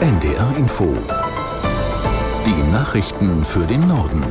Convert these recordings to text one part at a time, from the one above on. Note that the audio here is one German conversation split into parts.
NDR Info. Die Nachrichten für den Norden.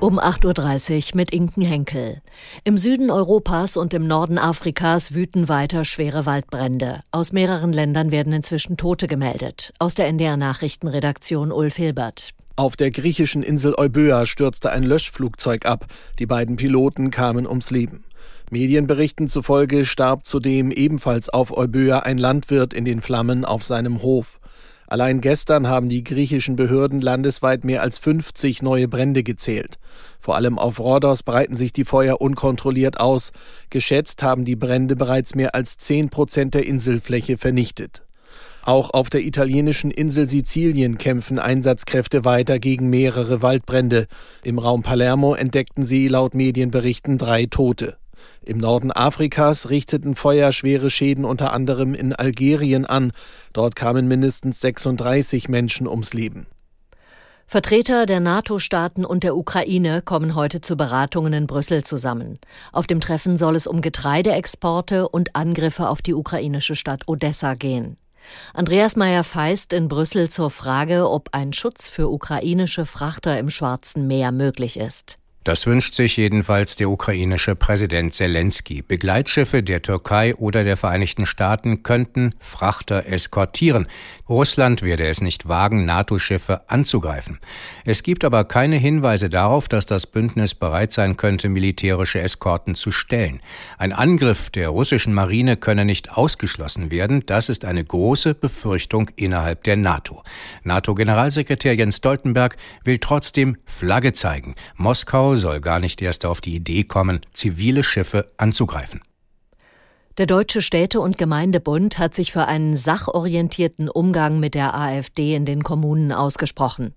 Um 8.30 Uhr mit Inken Henkel. Im Süden Europas und im Norden Afrikas wüten weiter schwere Waldbrände. Aus mehreren Ländern werden inzwischen Tote gemeldet. Aus der NDR Nachrichtenredaktion Ulf Hilbert. Auf der griechischen Insel Euböa stürzte ein Löschflugzeug ab. Die beiden Piloten kamen ums Leben. Medienberichten zufolge starb zudem ebenfalls auf Euböa ein Landwirt in den Flammen auf seinem Hof. Allein gestern haben die griechischen Behörden landesweit mehr als 50 neue Brände gezählt. Vor allem auf Rhodos breiten sich die Feuer unkontrolliert aus. Geschätzt haben die Brände bereits mehr als 10 Prozent der Inselfläche vernichtet. Auch auf der italienischen Insel Sizilien kämpfen Einsatzkräfte weiter gegen mehrere Waldbrände. Im Raum Palermo entdeckten sie laut Medienberichten drei Tote. Im Norden Afrikas richteten Feuer schwere Schäden unter anderem in Algerien an. Dort kamen mindestens 36 Menschen ums Leben. Vertreter der NATO-Staaten und der Ukraine kommen heute zu Beratungen in Brüssel zusammen. Auf dem Treffen soll es um Getreideexporte und Angriffe auf die ukrainische Stadt Odessa gehen. Andreas Meyer-Feist in Brüssel zur Frage, ob ein Schutz für ukrainische Frachter im Schwarzen Meer möglich ist. Das wünscht sich jedenfalls der ukrainische Präsident Zelensky. Begleitschiffe der Türkei oder der Vereinigten Staaten könnten Frachter eskortieren. Russland werde es nicht wagen, NATO-Schiffe anzugreifen. Es gibt aber keine Hinweise darauf, dass das Bündnis bereit sein könnte, militärische Eskorten zu stellen. Ein Angriff der russischen Marine könne nicht ausgeschlossen werden. Das ist eine große Befürchtung innerhalb der NATO. NATO-Generalsekretär Jens Stoltenberg will trotzdem Flagge zeigen. Moskau soll gar nicht erst auf die Idee kommen, zivile Schiffe anzugreifen. Der Deutsche Städte- und Gemeindebund hat sich für einen sachorientierten Umgang mit der AfD in den Kommunen ausgesprochen.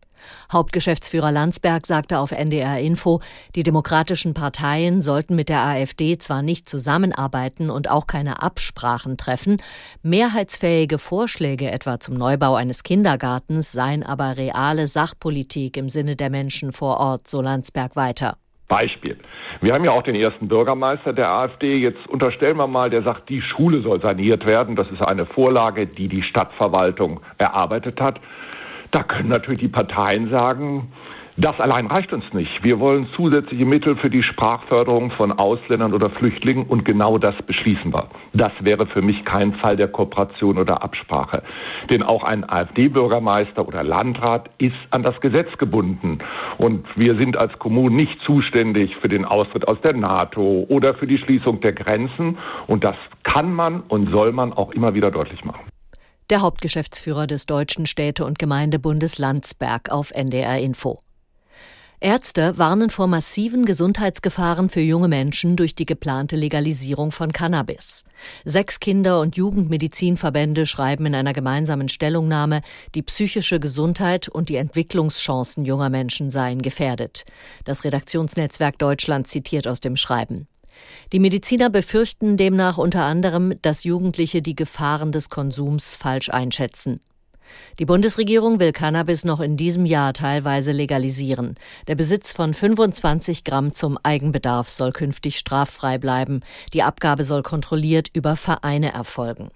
Hauptgeschäftsführer Landsberg sagte auf NDR Info, die demokratischen Parteien sollten mit der AfD zwar nicht zusammenarbeiten und auch keine Absprachen treffen, mehrheitsfähige Vorschläge etwa zum Neubau eines Kindergartens seien aber reale Sachpolitik im Sinne der Menschen vor Ort, so Landsberg weiter. Beispiel. Wir haben ja auch den ersten Bürgermeister der AfD. Jetzt unterstellen wir mal, der sagt, die Schule soll saniert werden. Das ist eine Vorlage, die die Stadtverwaltung erarbeitet hat. Da können natürlich die Parteien sagen, das allein reicht uns nicht. Wir wollen zusätzliche Mittel für die Sprachförderung von Ausländern oder Flüchtlingen und genau das beschließen wir. Das wäre für mich kein Fall der Kooperation oder Absprache. Denn auch ein AfD-Bürgermeister oder Landrat ist an das Gesetz gebunden. Und wir sind als Kommunen nicht zuständig für den Austritt aus der NATO oder für die Schließung der Grenzen. Und das kann man und soll man auch immer wieder deutlich machen der Hauptgeschäftsführer des Deutschen Städte- und Gemeindebundes Landsberg auf NDR Info. Ärzte warnen vor massiven Gesundheitsgefahren für junge Menschen durch die geplante Legalisierung von Cannabis. Sechs Kinder- und Jugendmedizinverbände schreiben in einer gemeinsamen Stellungnahme, die psychische Gesundheit und die Entwicklungschancen junger Menschen seien gefährdet. Das Redaktionsnetzwerk Deutschland zitiert aus dem Schreiben. Die Mediziner befürchten demnach unter anderem, dass Jugendliche die Gefahren des Konsums falsch einschätzen. Die Bundesregierung will Cannabis noch in diesem Jahr teilweise legalisieren. Der Besitz von 25 Gramm zum Eigenbedarf soll künftig straffrei bleiben. Die Abgabe soll kontrolliert über Vereine erfolgen.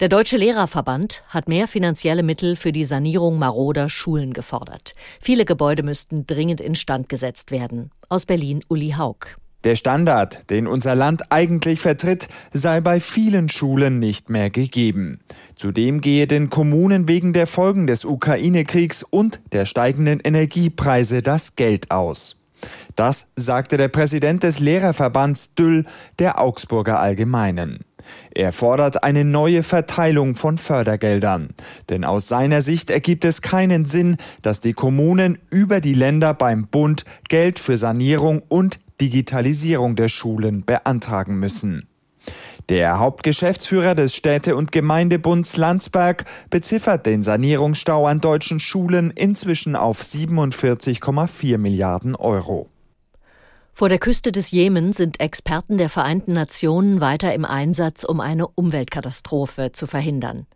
Der Deutsche Lehrerverband hat mehr finanzielle Mittel für die Sanierung maroder Schulen gefordert. Viele Gebäude müssten dringend instand gesetzt werden. Aus Berlin Uli Haug. Der Standard, den unser Land eigentlich vertritt, sei bei vielen Schulen nicht mehr gegeben. Zudem gehe den Kommunen wegen der Folgen des Ukraine-Kriegs und der steigenden Energiepreise das Geld aus. Das sagte der Präsident des Lehrerverbands Düll der Augsburger Allgemeinen. Er fordert eine neue Verteilung von Fördergeldern. Denn aus seiner Sicht ergibt es keinen Sinn, dass die Kommunen über die Länder beim Bund Geld für Sanierung und Digitalisierung der Schulen beantragen müssen. Der Hauptgeschäftsführer des Städte- und Gemeindebunds Landsberg beziffert den Sanierungsstau an deutschen Schulen inzwischen auf 47,4 Milliarden Euro. Vor der Küste des Jemen sind Experten der Vereinten Nationen weiter im Einsatz, um eine Umweltkatastrophe zu verhindern.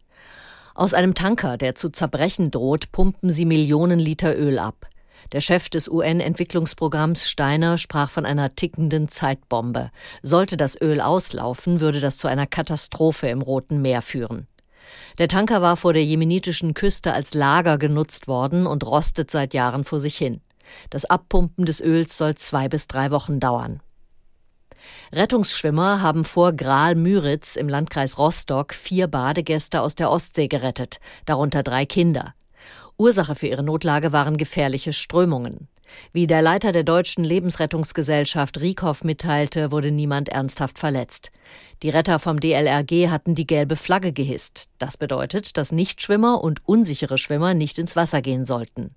Aus einem Tanker, der zu zerbrechen droht, pumpen sie Millionen Liter Öl ab. Der Chef des UN-Entwicklungsprogramms Steiner sprach von einer tickenden Zeitbombe. Sollte das Öl auslaufen, würde das zu einer Katastrophe im Roten Meer führen. Der Tanker war vor der jemenitischen Küste als Lager genutzt worden und rostet seit Jahren vor sich hin. Das Abpumpen des Öls soll zwei bis drei Wochen dauern. Rettungsschwimmer haben vor Graal-Müritz im Landkreis Rostock vier Badegäste aus der Ostsee gerettet, darunter drei Kinder. Ursache für ihre Notlage waren gefährliche Strömungen. Wie der Leiter der deutschen Lebensrettungsgesellschaft Rieckhoff mitteilte, wurde niemand ernsthaft verletzt. Die Retter vom DLRG hatten die gelbe Flagge gehisst. Das bedeutet, dass Nichtschwimmer und unsichere Schwimmer nicht ins Wasser gehen sollten.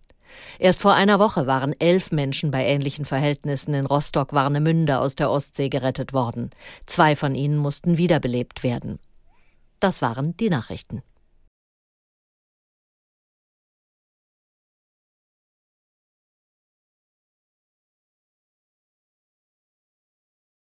Erst vor einer Woche waren elf Menschen bei ähnlichen Verhältnissen in Rostock-Warnemünde aus der Ostsee gerettet worden. Zwei von ihnen mussten wiederbelebt werden. Das waren die Nachrichten.